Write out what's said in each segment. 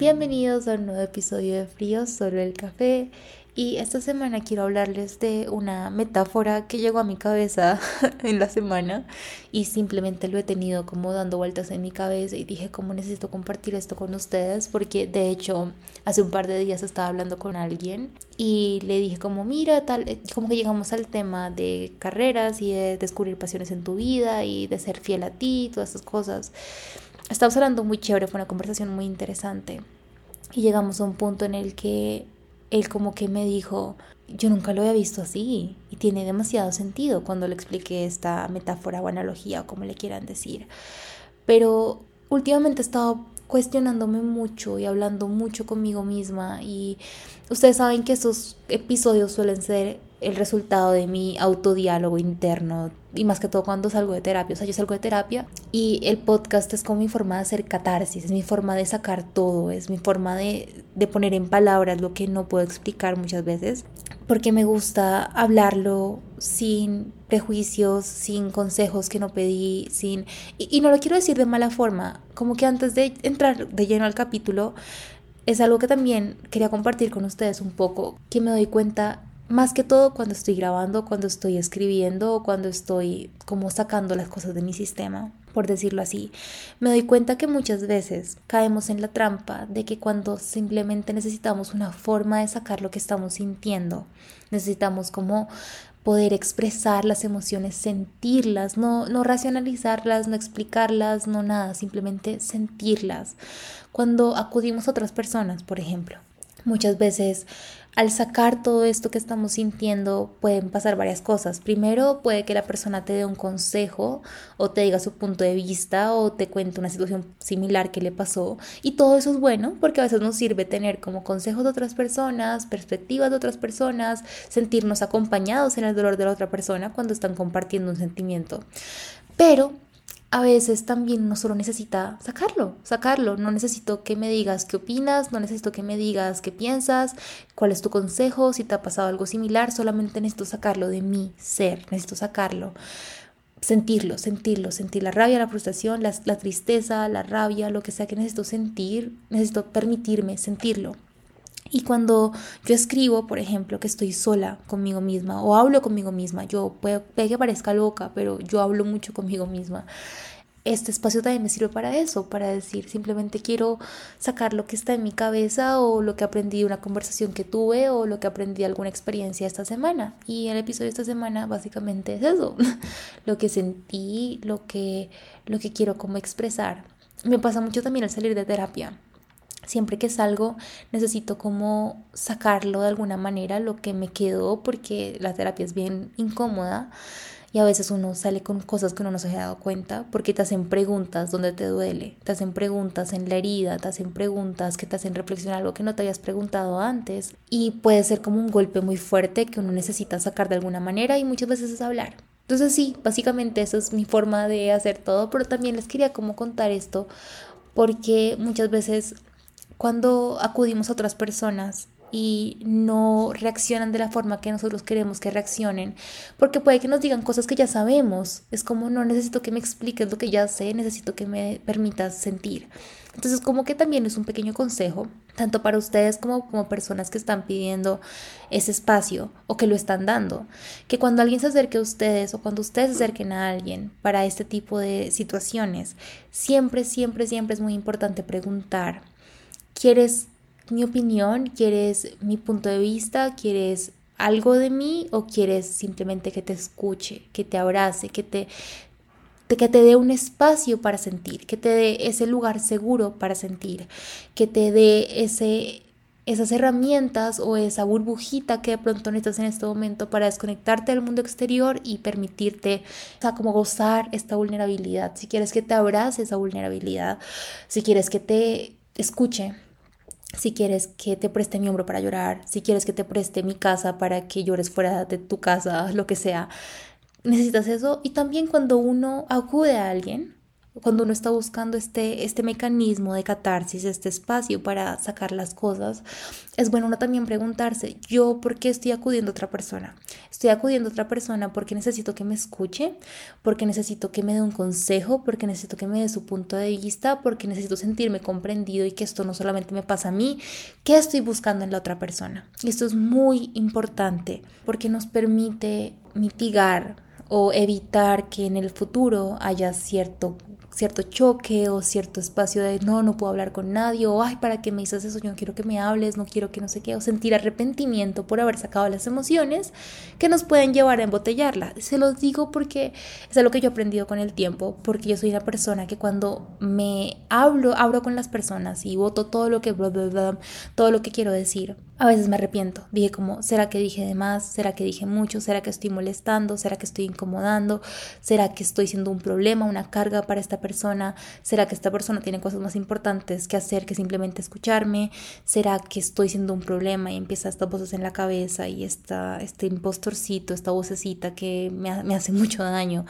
Bienvenidos a un nuevo episodio de Frío sobre el café. Y esta semana quiero hablarles de una metáfora que llegó a mi cabeza en la semana y simplemente lo he tenido como dando vueltas en mi cabeza y dije cómo necesito compartir esto con ustedes porque de hecho hace un par de días estaba hablando con alguien y le dije como mira tal eh, como que llegamos al tema de carreras y de descubrir pasiones en tu vida y de ser fiel a ti todas esas cosas estábamos hablando muy chévere fue una conversación muy interesante. Y llegamos a un punto en el que él como que me dijo, yo nunca lo había visto así y tiene demasiado sentido cuando le expliqué esta metáfora o analogía o como le quieran decir. Pero últimamente he estado cuestionándome mucho y hablando mucho conmigo misma. Y ustedes saben que estos episodios suelen ser el resultado de mi autodiálogo interno y más que todo cuando salgo de terapia, o sea, yo salgo de terapia y el podcast es como mi forma de hacer catarsis, es mi forma de sacar todo, es mi forma de, de poner en palabras lo que no puedo explicar muchas veces, porque me gusta hablarlo sin prejuicios, sin consejos que no pedí, sin... Y, y no lo quiero decir de mala forma, como que antes de entrar de lleno al capítulo, es algo que también quería compartir con ustedes un poco, que me doy cuenta más que todo cuando estoy grabando, cuando estoy escribiendo o cuando estoy como sacando las cosas de mi sistema, por decirlo así, me doy cuenta que muchas veces caemos en la trampa de que cuando simplemente necesitamos una forma de sacar lo que estamos sintiendo, necesitamos como poder expresar las emociones, sentirlas, no, no racionalizarlas, no explicarlas, no nada, simplemente sentirlas. Cuando acudimos a otras personas, por ejemplo, muchas veces al sacar todo esto que estamos sintiendo pueden pasar varias cosas. Primero, puede que la persona te dé un consejo o te diga su punto de vista o te cuente una situación similar que le pasó. Y todo eso es bueno porque a veces nos sirve tener como consejos de otras personas, perspectivas de otras personas, sentirnos acompañados en el dolor de la otra persona cuando están compartiendo un sentimiento. Pero a veces también no solo necesita sacarlo, sacarlo. No necesito que me digas qué opinas, no necesito que me digas qué piensas, cuál es tu consejo, si te ha pasado algo similar, solamente necesito sacarlo de mi ser, necesito sacarlo. Sentirlo, sentirlo, sentir la rabia, la frustración, la, la tristeza, la rabia, lo que sea que necesito sentir, necesito permitirme sentirlo. Y cuando yo escribo, por ejemplo, que estoy sola conmigo misma o hablo conmigo misma, yo puede, que parezca loca, pero yo hablo mucho conmigo misma. Este espacio también me sirve para eso, para decir simplemente quiero sacar lo que está en mi cabeza o lo que aprendí de una conversación que tuve o lo que aprendí de alguna experiencia esta semana. Y el episodio de esta semana básicamente es eso, lo que sentí, lo que, lo que quiero como expresar. Me pasa mucho también al salir de terapia siempre que salgo necesito como sacarlo de alguna manera, lo que me quedó, porque la terapia es bien incómoda y a veces uno sale con cosas que uno no se ha dado cuenta porque te hacen preguntas donde te duele, te hacen preguntas en la herida, te hacen preguntas que te hacen reflexionar algo que no te habías preguntado antes y puede ser como un golpe muy fuerte que uno necesita sacar de alguna manera y muchas veces es hablar. Entonces sí, básicamente esa es mi forma de hacer todo, pero también les quería como contar esto porque muchas veces cuando acudimos a otras personas y no reaccionan de la forma que nosotros queremos que reaccionen, porque puede que nos digan cosas que ya sabemos, es como no necesito que me expliques lo que ya sé, necesito que me permitas sentir. Entonces como que también es un pequeño consejo, tanto para ustedes como como personas que están pidiendo ese espacio o que lo están dando, que cuando alguien se acerque a ustedes o cuando ustedes se acerquen a alguien para este tipo de situaciones, siempre, siempre, siempre es muy importante preguntar ¿Quieres mi opinión? ¿Quieres mi punto de vista? ¿Quieres algo de mí o quieres simplemente que te escuche, que te abrace, que te, que te dé un espacio para sentir, que te dé ese lugar seguro para sentir, que te dé ese, esas herramientas o esa burbujita que de pronto necesitas en este momento para desconectarte del mundo exterior y permitirte, o sea, como gozar esta vulnerabilidad. Si quieres que te abrace esa vulnerabilidad, si quieres que te escuche, si quieres que te preste mi hombro para llorar, si quieres que te preste mi casa para que llores fuera de tu casa, lo que sea, necesitas eso. Y también cuando uno acude a alguien, cuando uno está buscando este, este mecanismo de catarsis, este espacio para sacar las cosas, es bueno uno también preguntarse, ¿yo por qué estoy acudiendo a otra persona? Estoy acudiendo a otra persona porque necesito que me escuche, porque necesito que me dé un consejo, porque necesito que me dé su punto de vista, porque necesito sentirme comprendido y que esto no solamente me pasa a mí, ¿qué estoy buscando en la otra persona? Y esto es muy importante porque nos permite mitigar o evitar que en el futuro haya cierto cierto choque o cierto espacio de no, no puedo hablar con nadie o ay, ¿para qué me dices eso? Yo no quiero que me hables, no quiero que no sé qué, o sentir arrepentimiento por haber sacado las emociones que nos pueden llevar a embotellarla. Se los digo porque es algo que yo he aprendido con el tiempo, porque yo soy una persona que cuando me hablo, hablo con las personas y voto todo lo que, todo lo que quiero decir, a veces me arrepiento. Dije como, ¿será que dije de más? ¿Será que dije mucho? ¿Será que estoy molestando? ¿Será que estoy incomodando? ¿Será que estoy siendo un problema, una carga para esta persona? ¿Será que esta persona tiene cosas más importantes que hacer que simplemente escucharme? ¿Será que estoy siendo un problema y empieza estas voces en la cabeza y esta, este impostorcito, esta vocecita que me, me hace mucho daño?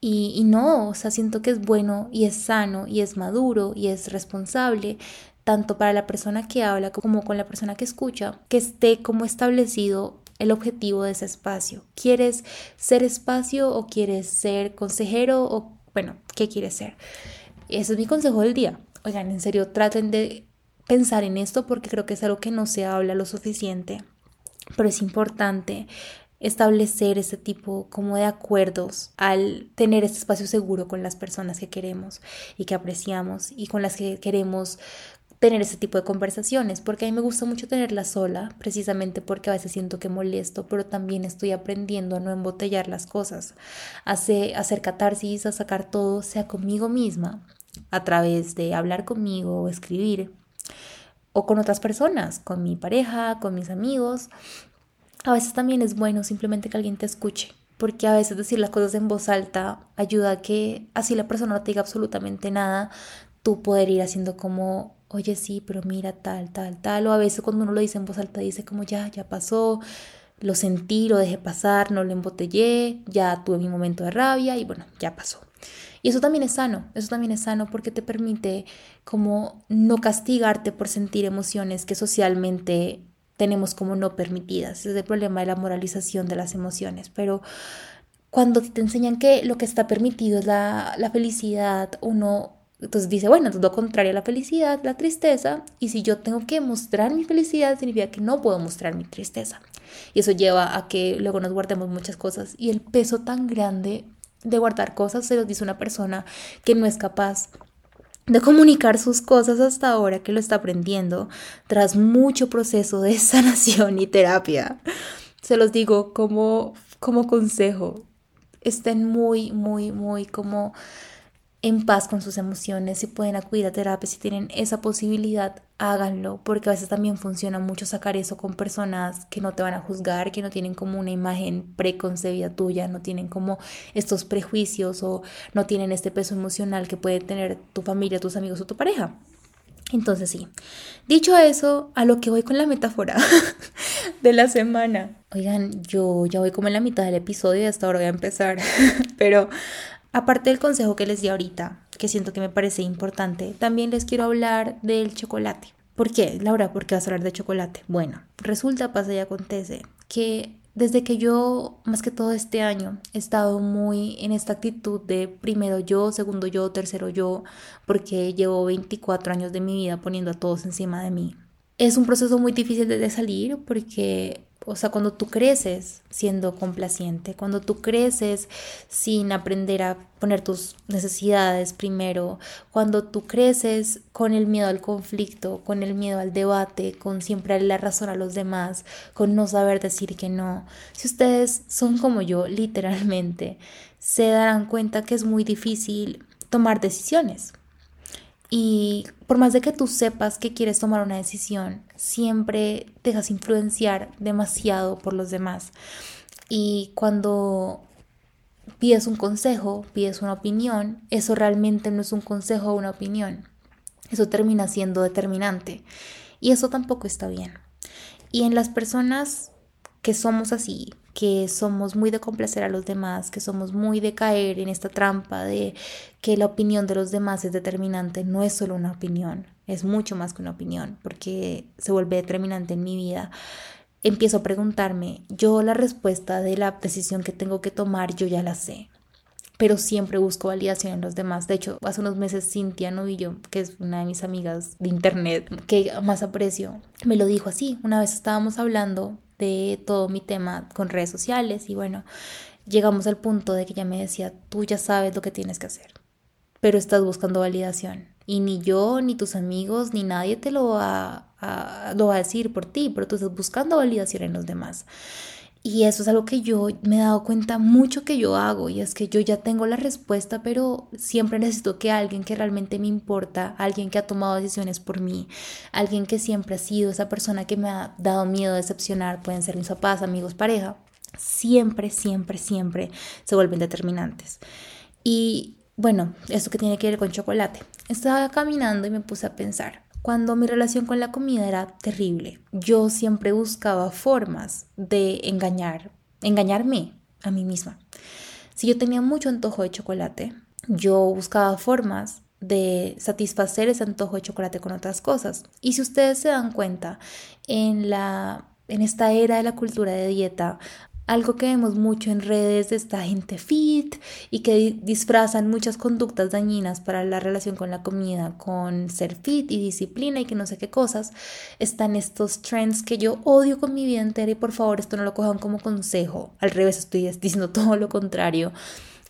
Y, y, no, o sea, siento que es bueno y es sano y es maduro y es responsable tanto para la persona que habla como con la persona que escucha, que esté como establecido el objetivo de ese espacio. ¿Quieres ser espacio o quieres ser consejero o bueno, qué quieres ser? Ese es mi consejo del día. Oigan, en serio, traten de pensar en esto porque creo que es algo que no se habla lo suficiente, pero es importante establecer ese tipo como de acuerdos al tener este espacio seguro con las personas que queremos y que apreciamos y con las que queremos tener ese tipo de conversaciones, porque a mí me gusta mucho tenerla sola, precisamente porque a veces siento que molesto, pero también estoy aprendiendo a no embotellar las cosas, a, hacer catarsis, a sacar todo, sea conmigo misma, a través de hablar conmigo o escribir, o con otras personas, con mi pareja, con mis amigos. A veces también es bueno simplemente que alguien te escuche, porque a veces decir las cosas en voz alta ayuda a que así la persona no te diga absolutamente nada, tú poder ir haciendo como oye, sí, pero mira tal, tal, tal, o a veces cuando uno lo dice en voz alta dice como ya, ya pasó, lo sentí, lo dejé pasar, no lo embotellé, ya tuve mi momento de rabia y bueno, ya pasó. Y eso también es sano, eso también es sano porque te permite como no castigarte por sentir emociones que socialmente tenemos como no permitidas. Es el problema de la moralización de las emociones, pero cuando te enseñan que lo que está permitido es la, la felicidad, uno entonces dice, bueno, entonces contrario a la felicidad, la tristeza, y si yo tengo que mostrar mi felicidad, significa que no puedo mostrar mi tristeza. Y eso lleva a que luego nos guardemos muchas cosas. Y el peso tan grande de guardar cosas se los dice una persona que no es capaz de comunicar sus cosas hasta ahora que lo está aprendiendo, tras mucho proceso de sanación y terapia. Se los digo como, como consejo. Estén muy, muy, muy como en paz con sus emociones, si pueden acudir a terapia, si tienen esa posibilidad, háganlo, porque a veces también funciona mucho sacar eso con personas que no te van a juzgar, que no tienen como una imagen preconcebida tuya, no tienen como estos prejuicios o no tienen este peso emocional que puede tener tu familia, tus amigos o tu pareja. Entonces sí, dicho eso, a lo que voy con la metáfora de la semana. Oigan, yo ya voy como en la mitad del episodio y hasta ahora voy a empezar, pero Aparte del consejo que les di ahorita, que siento que me parece importante, también les quiero hablar del chocolate. ¿Por qué, Laura? ¿Por qué vas a hablar de chocolate? Bueno, resulta, pasa y acontece que desde que yo, más que todo este año, he estado muy en esta actitud de primero yo, segundo yo, tercero yo, porque llevo 24 años de mi vida poniendo a todos encima de mí. Es un proceso muy difícil de salir porque o sea, cuando tú creces siendo complaciente, cuando tú creces sin aprender a poner tus necesidades primero, cuando tú creces con el miedo al conflicto, con el miedo al debate, con siempre darle la razón a los demás, con no saber decir que no. Si ustedes son como yo, literalmente, se darán cuenta que es muy difícil tomar decisiones. Y por más de que tú sepas que quieres tomar una decisión, siempre te dejas influenciar demasiado por los demás. Y cuando pides un consejo, pides una opinión, eso realmente no es un consejo o una opinión. Eso termina siendo determinante. Y eso tampoco está bien. Y en las personas que somos así, que somos muy de complacer a los demás, que somos muy de caer en esta trampa de que la opinión de los demás es determinante, no es solo una opinión, es mucho más que una opinión, porque se vuelve determinante en mi vida. Empiezo a preguntarme, yo la respuesta de la decisión que tengo que tomar, yo ya la sé pero siempre busco validación en los demás. De hecho, hace unos meses Cintia Novillo, que es una de mis amigas de internet que más aprecio, me lo dijo así. Una vez estábamos hablando de todo mi tema con redes sociales y bueno, llegamos al punto de que ella me decía, tú ya sabes lo que tienes que hacer, pero estás buscando validación. Y ni yo, ni tus amigos, ni nadie te lo va a, lo va a decir por ti, pero tú estás buscando validación en los demás. Y eso es algo que yo me he dado cuenta mucho que yo hago y es que yo ya tengo la respuesta, pero siempre necesito que alguien que realmente me importa, alguien que ha tomado decisiones por mí, alguien que siempre ha sido esa persona que me ha dado miedo decepcionar, pueden ser mis papás, amigos, pareja, siempre, siempre, siempre se vuelven determinantes. Y bueno, esto que tiene que ver con chocolate. Estaba caminando y me puse a pensar, cuando mi relación con la comida era terrible. Yo siempre buscaba formas de engañar, engañarme a mí misma. Si yo tenía mucho antojo de chocolate, yo buscaba formas de satisfacer ese antojo de chocolate con otras cosas. Y si ustedes se dan cuenta, en la en esta era de la cultura de dieta algo que vemos mucho en redes de esta gente fit y que disfrazan muchas conductas dañinas para la relación con la comida, con ser fit y disciplina y que no sé qué cosas, están estos trends que yo odio con mi vida entera y por favor esto no lo cojan como consejo, al revés estoy diciendo todo lo contrario,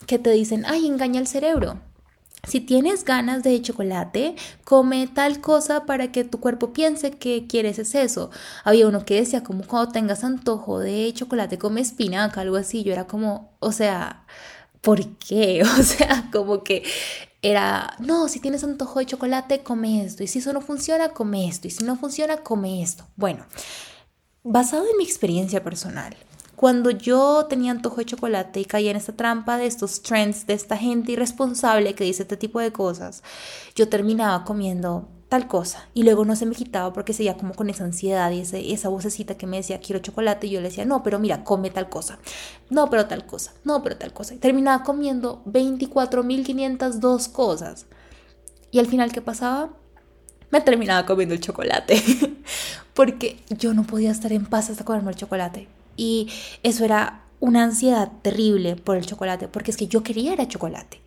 que te dicen, ay, engaña el cerebro. Si tienes ganas de chocolate, come tal cosa para que tu cuerpo piense que quieres es eso. Había uno que decía como cuando tengas antojo de chocolate, come espinaca, algo así. Yo era como, o sea, ¿por qué? O sea, como que era, no, si tienes antojo de chocolate, come esto. Y si eso no funciona, come esto. Y si no funciona, come esto. Bueno, basado en mi experiencia personal, cuando yo tenía antojo de chocolate y caía en esta trampa de estos trends, de esta gente irresponsable que dice este tipo de cosas, yo terminaba comiendo tal cosa y luego no se me quitaba porque seguía como con esa ansiedad y ese, esa vocecita que me decía quiero chocolate y yo le decía no pero mira come tal cosa no pero tal cosa no pero tal cosa y terminaba comiendo 24.502 cosas. Y al final qué pasaba me terminaba comiendo el chocolate. Porque yo no podía estar en paz hasta comerme el chocolate y eso era una ansiedad terrible por el chocolate, porque es que yo quería era chocolate.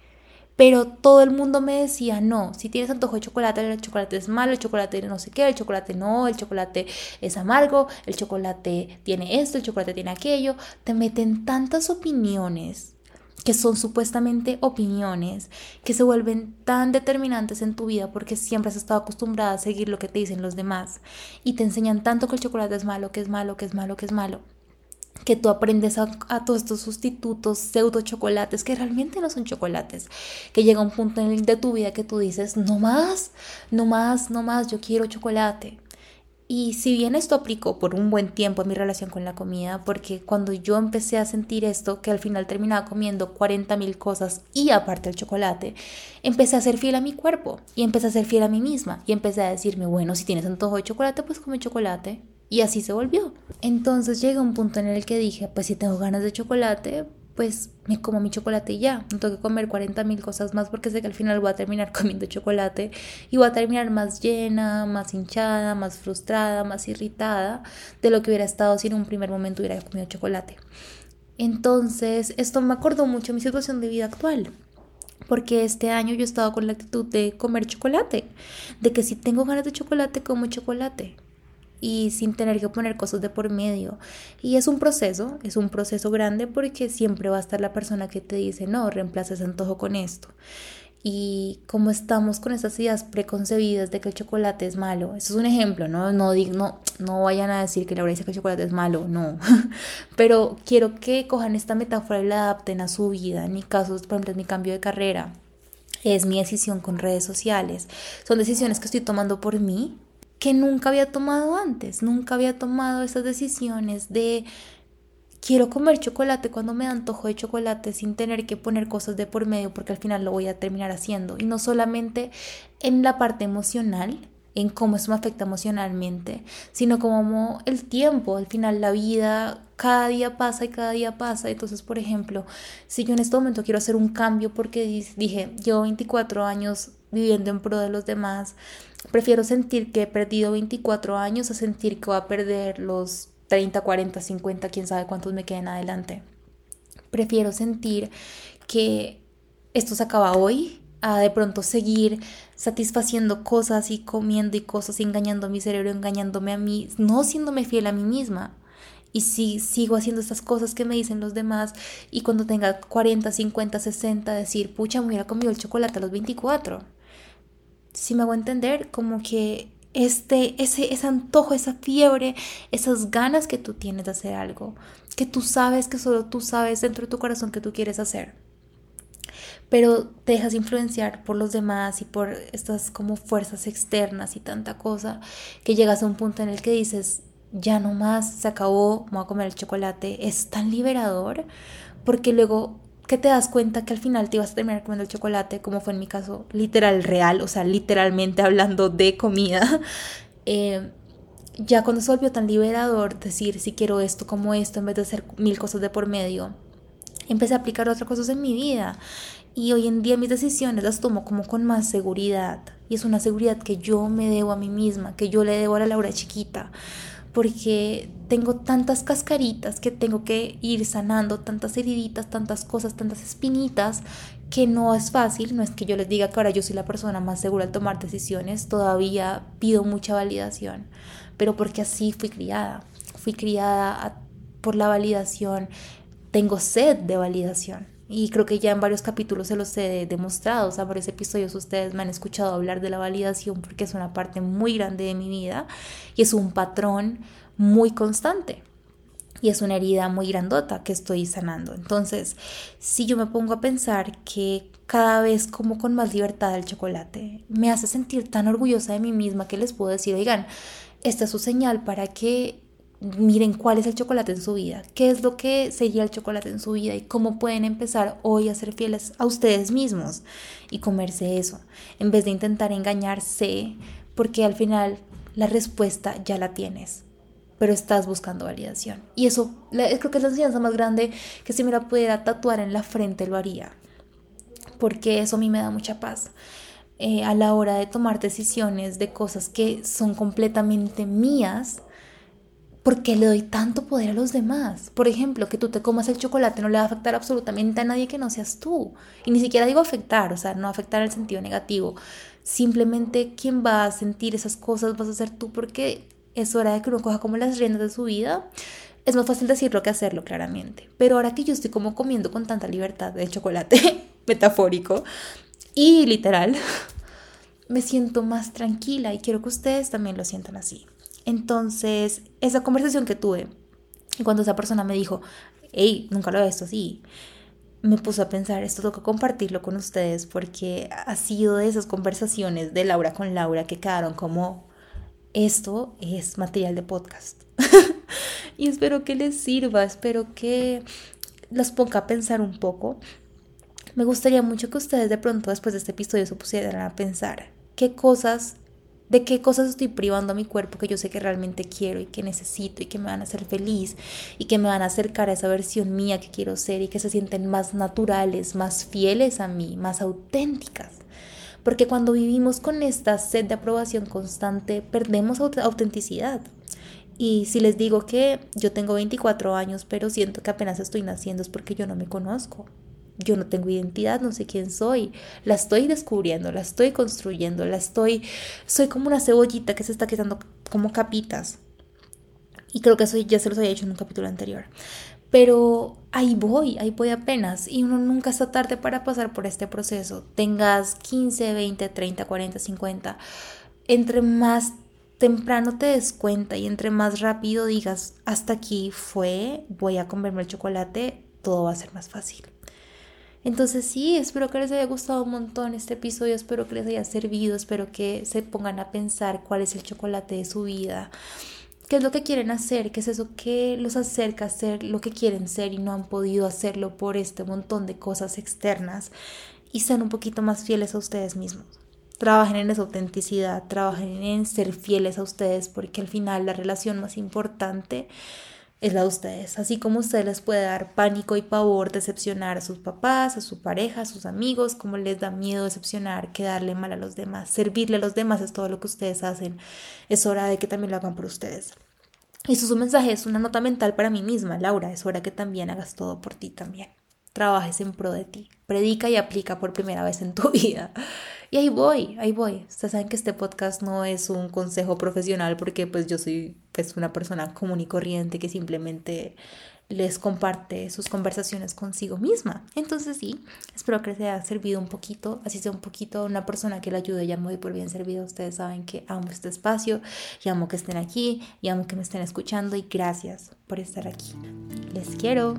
Pero todo el mundo me decía, no, si tienes antojo de chocolate, el chocolate es malo, el chocolate no sé qué, el chocolate no, el chocolate es amargo, el chocolate tiene esto, el chocolate tiene aquello. Te meten tantas opiniones que son supuestamente opiniones, que se vuelven tan determinantes en tu vida porque siempre has estado acostumbrada a seguir lo que te dicen los demás y te enseñan tanto que el chocolate es malo, que es malo, que es malo, que es malo, que tú aprendes a, todos estos sustitutos, pseudo chocolates, que realmente no son chocolates, que llega un punto en el de tu vida que tú dices, no más, no más, no más, yo quiero chocolate. Y si bien esto aplicó por un buen tiempo en mi relación con la comida, porque cuando yo empecé a sentir esto, que al final terminaba comiendo 40 mil cosas y aparte el chocolate, empecé a ser fiel a mi cuerpo y empecé a ser fiel a mí misma y empecé a decirme, bueno, si tienes antojo de chocolate, pues come chocolate. Y así se volvió. Entonces llega un punto en el que dije, pues si tengo ganas de chocolate, pues me como mi chocolate y ya. No tengo que comer 40 mil cosas más porque sé que al final voy a terminar comiendo chocolate y voy a terminar más llena, más hinchada, más frustrada, más irritada de lo que hubiera estado si en un primer momento hubiera comido chocolate. Entonces, esto me acordó mucho mi situación de vida actual. Porque este año yo he estado con la actitud de comer chocolate, de que si tengo ganas de chocolate, como chocolate y sin tener que poner cosas de por medio. Y es un proceso, es un proceso grande porque siempre va a estar la persona que te dice, no, reemplaza ese antojo con esto. Y como estamos con esas ideas preconcebidas de que el chocolate es malo, eso es un ejemplo, ¿no? No, no, no vayan a decir que Laura dice que el chocolate es malo, no. Pero quiero que cojan esta metáfora y la adapten a su vida. En mi caso, por ejemplo, es mi cambio de carrera, es mi decisión con redes sociales. Son decisiones que estoy tomando por mí, que nunca había tomado antes, nunca había tomado esas decisiones de quiero comer chocolate cuando me antojo de chocolate sin tener que poner cosas de por medio porque al final lo voy a terminar haciendo y no solamente en la parte emocional en cómo eso me afecta emocionalmente, sino como el tiempo, al final la vida, cada día pasa y cada día pasa. Entonces, por ejemplo, si yo en este momento quiero hacer un cambio porque dije, llevo 24 años viviendo en pro de los demás, prefiero sentir que he perdido 24 años a sentir que voy a perder los 30, 40, 50, quién sabe cuántos me queden adelante. Prefiero sentir que esto se acaba hoy a de pronto seguir satisfaciendo cosas y comiendo y cosas y engañando mi cerebro, engañándome a mí, no siéndome fiel a mí misma. Y si sigo haciendo estas cosas que me dicen los demás y cuando tenga 40, 50, 60 decir, pucha, me hubiera comido el chocolate a los 24. Si me hago entender, como que este, ese, ese antojo, esa fiebre, esas ganas que tú tienes de hacer algo, que tú sabes que solo tú sabes dentro de tu corazón que tú quieres hacer pero te dejas influenciar por los demás y por estas como fuerzas externas y tanta cosa que llegas a un punto en el que dices, ya no más, se acabó, voy a comer el chocolate, es tan liberador porque luego que te das cuenta que al final te ibas a terminar comiendo el chocolate, como fue en mi caso, literal, real, o sea, literalmente hablando de comida, eh, ya cuando se volvió tan liberador decir si quiero esto como esto en vez de hacer mil cosas de por medio, empecé a aplicar otras cosas en mi vida y hoy en día mis decisiones las tomo como con más seguridad. Y es una seguridad que yo me debo a mí misma, que yo le debo a la Laura chiquita. Porque tengo tantas cascaritas que tengo que ir sanando, tantas heriditas, tantas cosas, tantas espinitas, que no es fácil. No es que yo les diga que ahora yo soy la persona más segura al tomar decisiones. Todavía pido mucha validación. Pero porque así fui criada. Fui criada por la validación. Tengo sed de validación y creo que ya en varios capítulos se los he demostrado, o sea, varios episodios ustedes me han escuchado hablar de la validación porque es una parte muy grande de mi vida y es un patrón muy constante. Y es una herida muy grandota que estoy sanando. Entonces, si yo me pongo a pensar que cada vez como con más libertad el chocolate, me hace sentir tan orgullosa de mí misma que les puedo decir, oigan, esta es su señal para que miren cuál es el chocolate en su vida, qué es lo que sería el chocolate en su vida y cómo pueden empezar hoy a ser fieles a ustedes mismos y comerse eso, en vez de intentar engañarse, porque al final la respuesta ya la tienes, pero estás buscando validación. Y eso creo que es la enseñanza más grande que si me la pudiera tatuar en la frente lo haría, porque eso a mí me da mucha paz. Eh, a la hora de tomar decisiones de cosas que son completamente mías, ¿Por qué le doy tanto poder a los demás? Por ejemplo, que tú te comas el chocolate no le va a afectar absolutamente a nadie que no seas tú. Y ni siquiera digo afectar, o sea, no afectar en el sentido negativo. Simplemente quien va a sentir esas cosas vas a ser tú porque es hora de que uno coja como las riendas de su vida. Es más fácil decirlo que hacerlo, claramente. Pero ahora que yo estoy como comiendo con tanta libertad de chocolate, metafórico y literal, me siento más tranquila y quiero que ustedes también lo sientan así. Entonces, esa conversación que tuve, cuando esa persona me dijo, hey, nunca lo he visto así, me puso a pensar, esto que compartirlo con ustedes porque ha sido de esas conversaciones de Laura con Laura que quedaron como, esto es material de podcast. y espero que les sirva, espero que los ponga a pensar un poco. Me gustaría mucho que ustedes de pronto después de este episodio se pusieran a pensar qué cosas de qué cosas estoy privando a mi cuerpo que yo sé que realmente quiero y que necesito y que me van a hacer feliz y que me van a acercar a esa versión mía que quiero ser y que se sienten más naturales, más fieles a mí, más auténticas. Porque cuando vivimos con esta sed de aprobación constante, perdemos autenticidad. Y si les digo que yo tengo 24 años, pero siento que apenas estoy naciendo, es porque yo no me conozco yo no tengo identidad, no sé quién soy, la estoy descubriendo, la estoy construyendo, la estoy, soy como una cebollita que se está quedando como capitas. Y creo que eso ya se los había dicho en un capítulo anterior. Pero ahí voy, ahí voy apenas. Y uno nunca está tarde para pasar por este proceso. Tengas 15, 20, 30, 40, 50. Entre más temprano te des cuenta y entre más rápido digas, hasta aquí fue, voy a comerme el chocolate, todo va a ser más fácil. Entonces sí, espero que les haya gustado un montón este episodio, espero que les haya servido, espero que se pongan a pensar cuál es el chocolate de su vida, qué es lo que quieren hacer, qué es eso que los acerca a ser lo que quieren ser y no han podido hacerlo por este montón de cosas externas y sean un poquito más fieles a ustedes mismos. Trabajen en esa autenticidad, trabajen en ser fieles a ustedes, porque al final la relación más importante es la de ustedes. Así como ustedes les puede dar pánico y pavor decepcionar a sus papás, a su pareja, a sus amigos, como les da miedo decepcionar, quedarle mal a los demás, servirle a los demás es todo lo que ustedes hacen. Es hora de que también lo hagan por ustedes. Y un mensaje, es una nota mental para mí misma, Laura, es hora que también hagas todo por ti también. Trabajes en pro de ti. Predica y aplica por primera vez en tu vida. Y ahí voy, ahí voy. Ustedes saben que este podcast no es un consejo profesional porque pues yo soy pues una persona común y corriente que simplemente les comparte sus conversaciones consigo misma. Entonces sí, espero que les haya servido un poquito, así sea un poquito una persona que le ayude, ya muy por bien servido. Ustedes saben que amo este espacio y amo que estén aquí y amo que me estén escuchando y gracias por estar aquí. Les quiero.